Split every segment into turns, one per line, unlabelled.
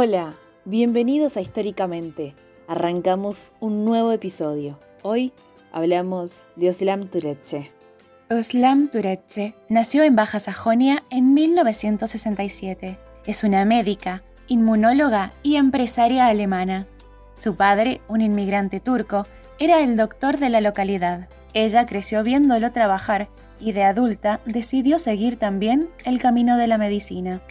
Hola, bienvenidos a Históricamente. Arrancamos un nuevo episodio. Hoy hablamos de Oslam Tureche.
Oslam Tureche nació en Baja Sajonia en 1967. Es una médica, inmunóloga y empresaria alemana. Su padre, un inmigrante turco, era el doctor de la localidad. Ella creció viéndolo trabajar y de adulta decidió seguir también el camino de la medicina.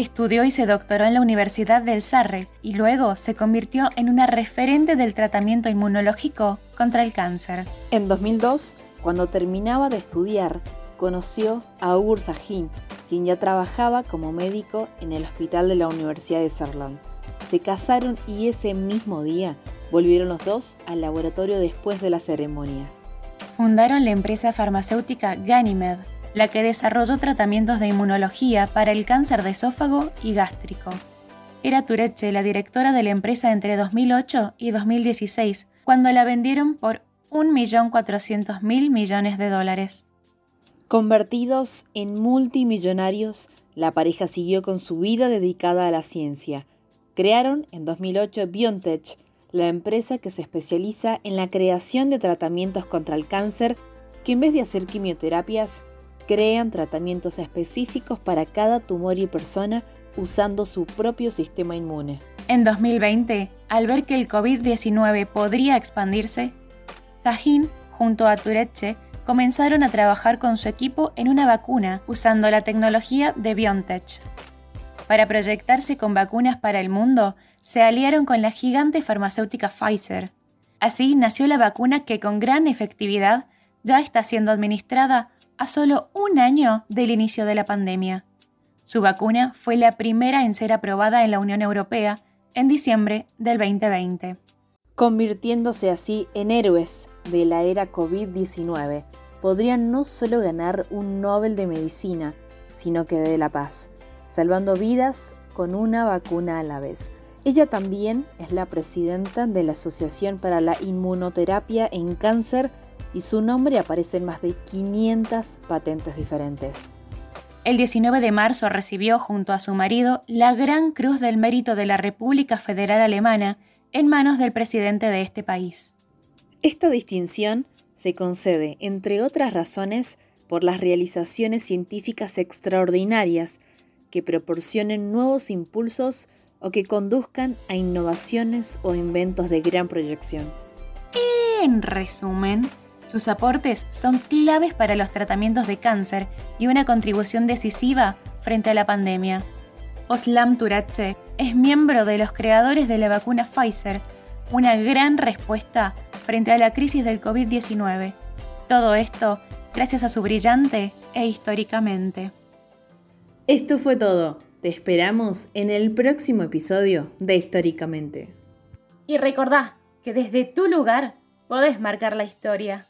Estudió y se doctoró en la Universidad del Sarre y luego se convirtió en una referente del tratamiento inmunológico contra el cáncer.
En 2002, cuando terminaba de estudiar, conoció a Ugur Sahin, quien ya trabajaba como médico en el hospital de la Universidad de Saarland. Se casaron y ese mismo día volvieron los dos al laboratorio después de la ceremonia.
Fundaron la empresa farmacéutica Ganymed, la que desarrolló tratamientos de inmunología para el cáncer de esófago y gástrico. Era Tureche la directora de la empresa entre 2008 y 2016, cuando la vendieron por 1.400.000 millones de dólares.
Convertidos en multimillonarios, la pareja siguió con su vida dedicada a la ciencia. Crearon en 2008 BioNTech, la empresa que se especializa en la creación de tratamientos contra el cáncer que en vez de hacer quimioterapias, crean tratamientos específicos para cada tumor y persona usando su propio sistema inmune.
En 2020, al ver que el COVID-19 podría expandirse, Sahin, junto a Tureche, comenzaron a trabajar con su equipo en una vacuna usando la tecnología de BioNTech. Para proyectarse con vacunas para el mundo, se aliaron con la gigante farmacéutica Pfizer. Así nació la vacuna que con gran efectividad ya está siendo administrada a solo un año del inicio de la pandemia. Su vacuna fue la primera en ser aprobada en la Unión Europea en diciembre del 2020.
Convirtiéndose así en héroes de la era COVID-19, podrían no solo ganar un Nobel de Medicina, sino que de la paz, salvando vidas con una vacuna a la vez. Ella también es la presidenta de la Asociación para la Inmunoterapia en Cáncer y su nombre aparece en más de 500 patentes diferentes.
El 19 de marzo recibió junto a su marido la Gran Cruz del Mérito de la República Federal Alemana en manos del presidente de este país.
Esta distinción se concede, entre otras razones, por las realizaciones científicas extraordinarias que proporcionen nuevos impulsos o que conduzcan a innovaciones o inventos de gran proyección.
En resumen, sus aportes son claves para los tratamientos de cáncer y una contribución decisiva frente a la pandemia. Oslam Turache es miembro de los creadores de la vacuna Pfizer, una gran respuesta frente a la crisis del COVID-19. Todo esto gracias a su brillante e históricamente.
Esto fue todo. Te esperamos en el próximo episodio de Históricamente.
Y recordá que desde tu lugar podés marcar la historia.